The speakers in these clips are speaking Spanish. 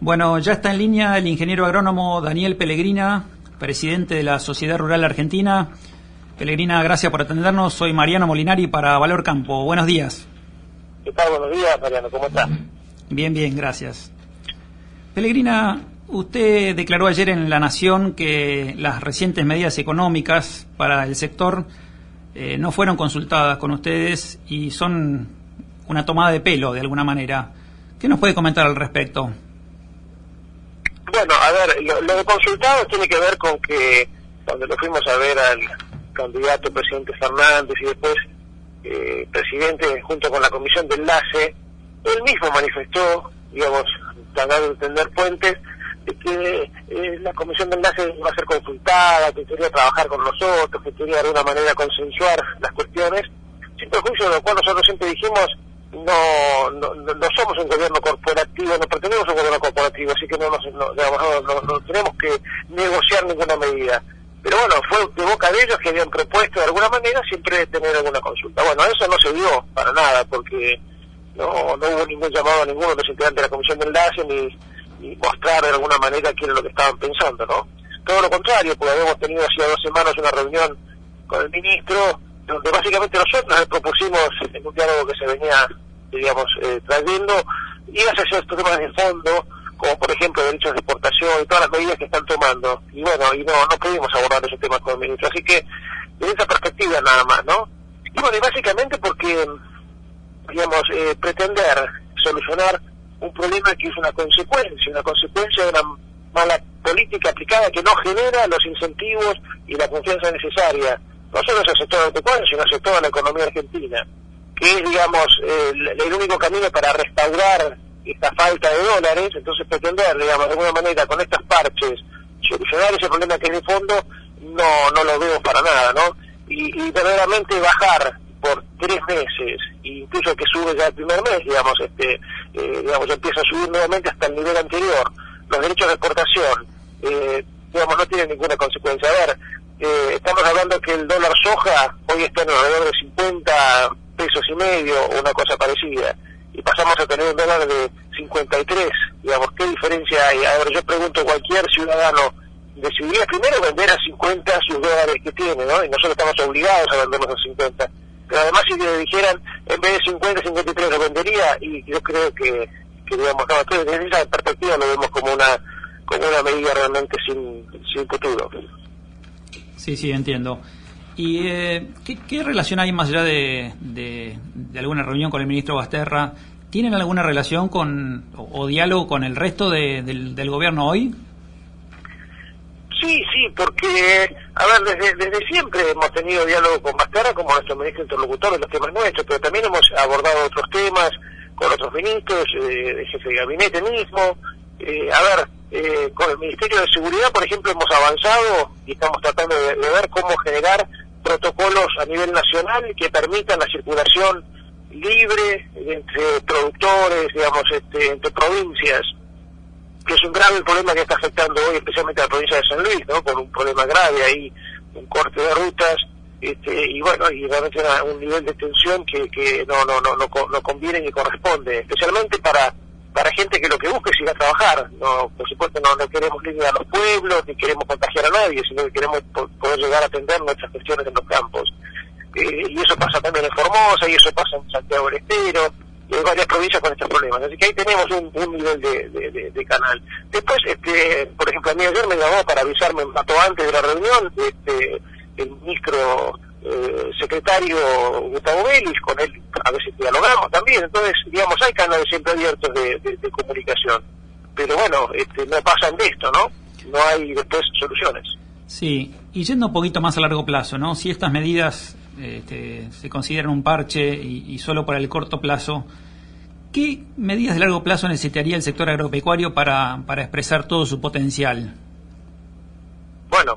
Bueno, ya está en línea el ingeniero agrónomo Daniel Pellegrina, presidente de la Sociedad Rural Argentina. Pellegrina, gracias por atendernos. Soy Mariano Molinari para Valor Campo. Buenos días. ¿Qué tal? Buenos días, Mariano. ¿Cómo está? Bien, bien, gracias. Pellegrina, usted declaró ayer en La Nación que las recientes medidas económicas para el sector eh, no fueron consultadas con ustedes y son una tomada de pelo de alguna manera. ¿Qué nos puede comentar al respecto? Bueno, a ver, lo, de consultado tiene que ver con que cuando lo fuimos a ver al candidato presidente Fernández y después eh, presidente junto con la comisión de enlace, él mismo manifestó, digamos, tratando de entender puentes, de que eh, la comisión de enlace iba a ser consultada, que quería trabajar con nosotros, que quería de alguna manera consensuar las cuestiones, sin perjuicio de lo cual nosotros siempre dijimos no, no, no, somos un gobierno corporativo, no pertenecemos a un gobierno corporativo, así que no, nos, no, no, tenemos que negociar ninguna medida. Pero bueno, fue de boca de ellos que habían propuesto de alguna manera siempre tener alguna consulta. Bueno, eso no se dio para nada, porque no, no hubo ningún llamado a ninguno de los integrantes de la Comisión de Enlace ni, mostrar de alguna manera qué era lo que estaban pensando, ¿no? Todo lo contrario, porque habíamos tenido hacía dos semanas una reunión con el ministro donde básicamente nosotros le propusimos en un diálogo que se venía, digamos, eh, trayendo, a hacer estos temas de fondo, como por ejemplo derechos de exportación y todas las medidas que están tomando. Y bueno, y no, no pudimos abordar esos temas con el ministro. Así que, en esa perspectiva nada más, ¿no? Y bueno, y básicamente porque, digamos, eh, pretender solucionar un problema que es una consecuencia, una consecuencia de una mala política aplicada que no genera los incentivos y la confianza necesaria no solo hace sector agropecuario, sino hace toda la economía argentina, que es, digamos, el, único camino para restaurar esta falta de dólares, entonces pretender, digamos, de alguna manera con estas parches solucionar ese problema que es de fondo, no, no lo veo para nada, ¿no? Y, y verdaderamente bajar por tres meses, incluso que sube ya el primer mes, digamos, este, eh, digamos, empieza a subir nuevamente hasta el nivel anterior, los derechos de exportación, eh, digamos, no tienen ninguna consecuencia. A ver, eh, estamos hablando que el dólar soja hoy está en alrededor de 50 pesos y medio o una cosa parecida. Y pasamos a tener un dólar de 53 digamos qué diferencia hay a ver yo pregunto cualquier ciudadano decidiría primero vender a 50 sus dólares que tiene ¿no? y nosotros estamos obligados a venderlos a 50 pero además si le dijeran en vez de 50 53 lo vendería y yo creo que, que digamos no, desde esa perspectiva lo vemos como una como una medida realmente sin, sin futuro. Sí, sí, entiendo. ¿Y eh, ¿qué, relación hay más allá de, de, alguna reunión con el ministro Basterra? ¿Tienen alguna relación con o, diálogo con el resto del, gobierno hoy? Sí, sí, porque, a ver, desde, desde siempre hemos tenido diálogo con Basterra como nuestro ministro interlocutor de los temas nuestros, pero también hemos abordado otros temas con otros ministros, eh, jefe de gabinete mismo. Eh, a ver, eh, con el Ministerio de Seguridad, por ejemplo, hemos avanzado y estamos tratando de, ver cómo generar protocolos a nivel nacional que permitan la circulación libre entre productores, digamos, este, entre provincias, que es un grave problema que está afectando hoy especialmente a la provincia de San Luis, ¿no? Con un problema grave ahí, un corte de rutas, este, y bueno, y realmente un nivel de tensión que, que no, no, no, no, no conviene ni corresponde, especialmente para para gente que lo que busca es ir a trabajar. No, por supuesto no, queremos ir a los pueblos, ni queremos contagiar a nadie, sino que queremos poder llegar a atender nuestras cuestiones en los campos. Eh, y eso pasa también en Formosa, y eso pasa en Santiago del Estero, y en varias provincias con estos problemas. Así que ahí tenemos un, nivel de, de, canal. Después, este, por ejemplo, a mí ayer me llamó para avisarme, un rato antes de la reunión, este, el ministro eh, secretario Gustavo Vélez, con él a veces dialogamos también, entonces, digamos, hay canales siempre abiertos de, comunicación, pero bueno, este, no pasan de esto, ¿no? No hay después soluciones. Sí, y yendo un poquito más a largo plazo, ¿no? Si estas medidas este, se consideran un parche y, y solo para el corto plazo, ¿qué medidas de largo plazo necesitaría el sector agropecuario para, para expresar todo su potencial? Bueno,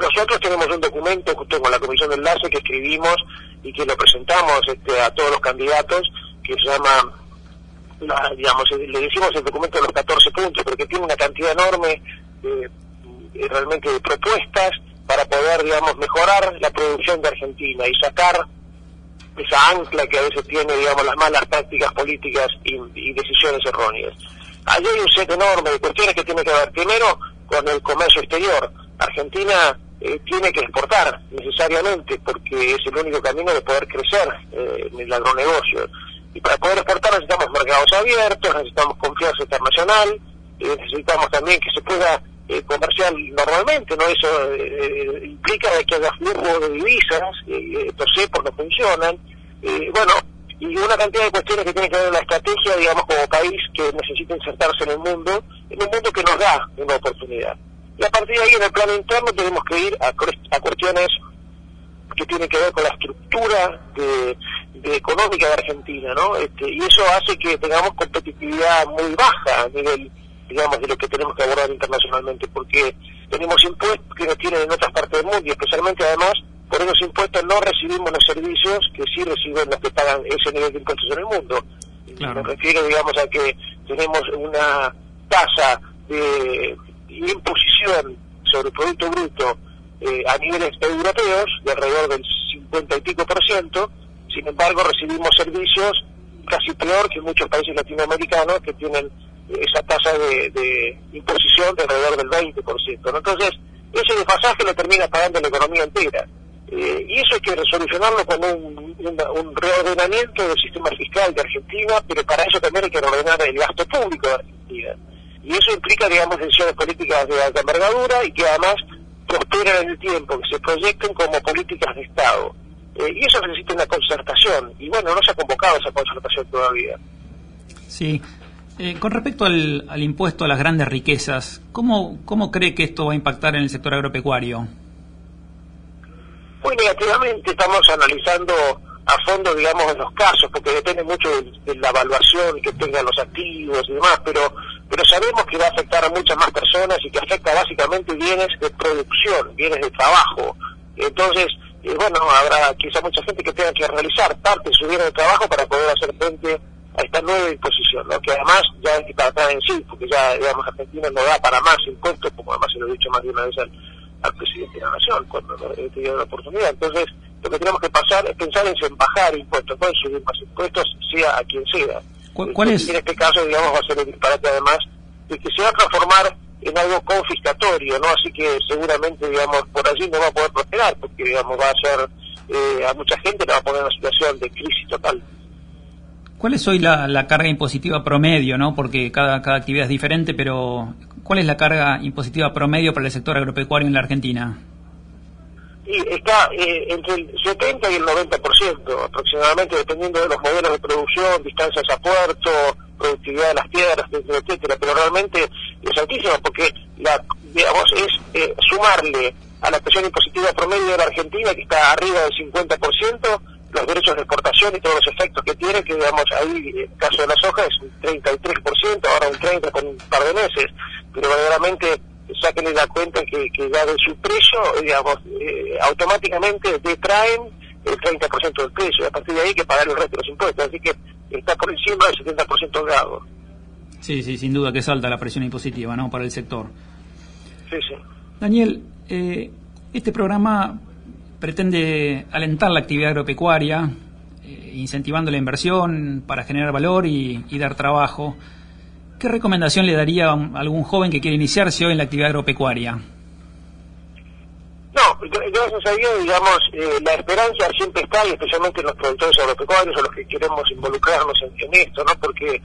nosotros tenemos un documento junto con la Comisión de Enlace que escribimos y que lo presentamos este, a todos los candidatos, que se llama, digamos, le decimos el documento de los 14 puntos, porque tiene una cantidad enorme de, realmente de propuestas para poder, digamos, mejorar la producción de Argentina y sacar esa ancla que a veces tiene, digamos, las malas prácticas políticas y, decisiones erróneas. allí hay un set enorme de cuestiones que tiene que ver primero con el comercio exterior. Argentina eh, tiene que exportar necesariamente porque es el único camino de poder crecer eh, en el agronegocio. Y para poder exportar necesitamos mercados abiertos, necesitamos confianza internacional, necesitamos también que se pueda eh, comercial normalmente, ¿no? Eso implica que haya flujo de divisas, estos cepos no funcionan, bueno, y una cantidad de cuestiones que tienen que ver con la estrategia, digamos, como país que necesita insertarse en el mundo, en un mundo que nos da una oportunidad. Y a partir de ahí, en el plano interno, tenemos que ir a, a cuestiones que tienen que ver con la estructura de, económica de Argentina, ¿no? Este, y eso hace que tengamos competitividad muy baja a nivel, digamos, de lo que tenemos que abordar internacionalmente, porque tenemos impuestos que no tienen en otras partes del mundo, y especialmente, además, por esos impuestos no recibimos los servicios que sí reciben los que pagan ese nivel de impuestos en el mundo. Me refiero, digamos, a que tenemos una tasa de imposición sobre el Producto Bruto eh, a niveles europeos de alrededor del 50 y pico por ciento, sin embargo recibimos servicios casi peor que muchos países latinoamericanos que tienen esa tasa de, imposición de alrededor del 20%. ¿no? Entonces, ese desfasaje lo termina pagando la economía entera. Eh, y eso hay que resolucionarlo con un, un, reordenamiento del sistema fiscal de Argentina, pero para eso también hay que reordenar el gasto público de Argentina y eso implica, digamos, decisiones políticas de alta envergadura y que además prosperen en el tiempo, que se proyecten como políticas de Estado. Eh, y eso necesita una concertación, y bueno, no se ha convocado esa concertación todavía. Sí. Eh, con respecto al, al, impuesto a las grandes riquezas, ¿cómo, ¿cómo cree que esto va a impactar en el sector agropecuario? Muy negativamente estamos analizando a fondo, digamos, en los casos, porque depende mucho de, la evaluación que tengan los activos y demás, pero pero sabemos que va a afectar a muchas más personas y que afecta básicamente bienes de producción, bienes de trabajo. Entonces, eh, bueno, habrá quizá mucha gente que tenga que realizar parte de su bien de trabajo para poder hacer frente a esta nueva imposición, ¿no? que además ya es atrás en sí, porque ya, digamos, Argentina no da para más impuestos, como además se lo he dicho más de una vez al, presidente de la Nación cuando he tenido la oportunidad. Entonces, lo que tenemos que pasar es pensar en bajar impuestos, no en subir más impuestos, sea a quien sea. ¿Cuál es? En este caso, digamos, va a ser el disparate además de que se va a transformar en algo confiscatorio, ¿no? Así que seguramente, digamos, por allí no va a poder prosperar, porque, digamos, va a ser, eh, a mucha gente le va a poner en una situación de crisis total. ¿Cuál es hoy la, la, carga impositiva promedio, no? Porque cada, cada actividad es diferente, pero ¿cuál es la carga impositiva promedio para el sector agropecuario en la Argentina? Sí, está eh, entre el 70 y el 90% aproximadamente, dependiendo de los modelos de producción, distancias a puerto, productividad de las tierras, etcétera, pero realmente es altísimo porque la, digamos, es eh, sumarle a la presión impositiva promedio de la Argentina, que está arriba del 50%, los derechos de exportación y todos los efectos que tiene, que digamos ahí, en el caso de la soja, es un 33%, ahora un 30% con un par de meses, pero verdaderamente sáquenle la cuenta que, que ya de su precio, digamos, eh, automáticamente detraen el 30% del precio, y a partir de ahí hay que pagar el resto de los impuestos, así que está por encima del 70% grado. Sí, sí, sin duda que salta la presión impositiva, ¿no?, para el sector. Sí, sí. Daniel, eh, este programa pretende alentar la actividad agropecuaria, eh, incentivando la inversión para generar valor y, y dar trabajo. ¿Qué recomendación le daría a algún joven que quiere iniciarse hoy en la actividad agropecuaria? No, gracias a Dios, digamos, eh, la esperanza siempre está, y especialmente en los productores agropecuarios o los que queremos involucrarnos en, esto, ¿no? Porque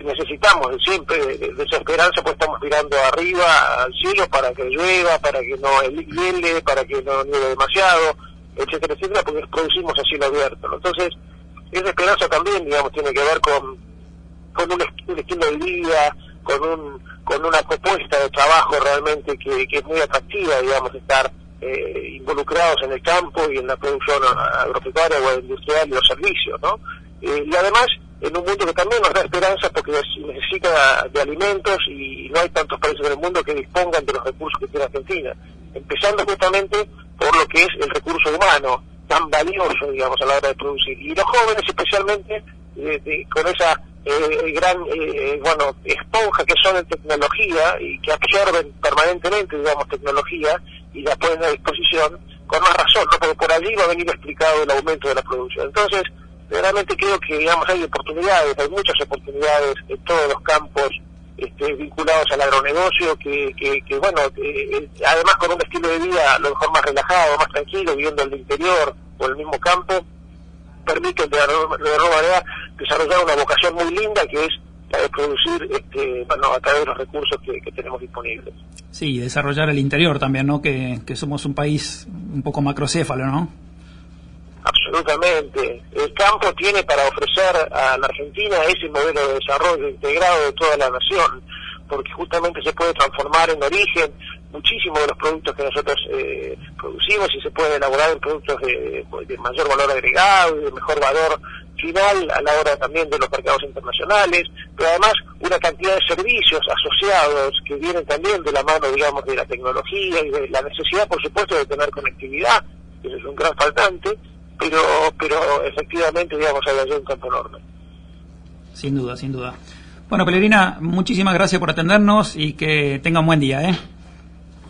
necesitamos siempre de, esa esperanza, pues estamos mirando arriba al cielo para que llueva, para que no hiele, para que no nieve demasiado, etcétera, etcétera, porque producimos a cielo abierto. Entonces, esa esperanza también, digamos, tiene que ver con con un, estilo de vida, con un con una propuesta de trabajo realmente que, es muy atractiva, digamos, estar eh, involucrados en el campo y en la producción agropecuaria o industrial y los servicios, ¿no? Eh, y además, en un mundo que también nos da esperanza porque necesita de alimentos y no hay tantos países en el mundo que dispongan de los recursos que tiene Argentina, empezando justamente por lo que es el recurso humano, tan valioso, digamos, a la hora de producir. Y los jóvenes especialmente, eh, con esa eh, gran, eh, bueno, esponja que son en tecnología y que absorben permanentemente, digamos, tecnología y la ponen a disposición, con más razón, ¿no? porque por allí va a venir explicado el aumento de la producción. Entonces, realmente creo que, digamos, hay oportunidades, hay muchas oportunidades en todos los campos este, vinculados al agronegocio, que, que, bueno, eh, además con un estilo de vida a lo mejor más relajado, más tranquilo, viviendo en el interior o el mismo campo, permiten de, alguna manera desarrollar una vocación muy linda que es la de producir este, bueno, a través de los recursos que, tenemos disponibles. Sí, desarrollar el interior también, ¿no? Que, que somos un país un poco macrocéfalo, ¿no? Absolutamente. El campo tiene para ofrecer a la Argentina ese modelo de desarrollo integrado de toda la nación, porque justamente se puede transformar en origen muchísimos de los productos que nosotros eh, producimos y se puede elaborar en productos de, mayor valor agregado y de mejor valor final a la hora también de los mercados internacionales, pero además una cantidad de servicios asociados que vienen también de la mano, digamos, de la tecnología y de la necesidad, por supuesto, de tener conectividad, que es un gran faltante, pero, pero efectivamente, digamos, hay allí un campo enorme. Sin duda, sin duda. Bueno, Pelerina, muchísimas gracias por atendernos y que tenga un buen día, ¿eh?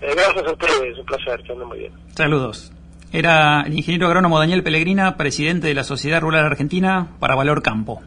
Eh gracias a ustedes, un placer, que anden muy bien. Saludos. Era el ingeniero agrónomo Daniel Pellegrina, presidente de la Sociedad Rural Argentina para Valor Campo.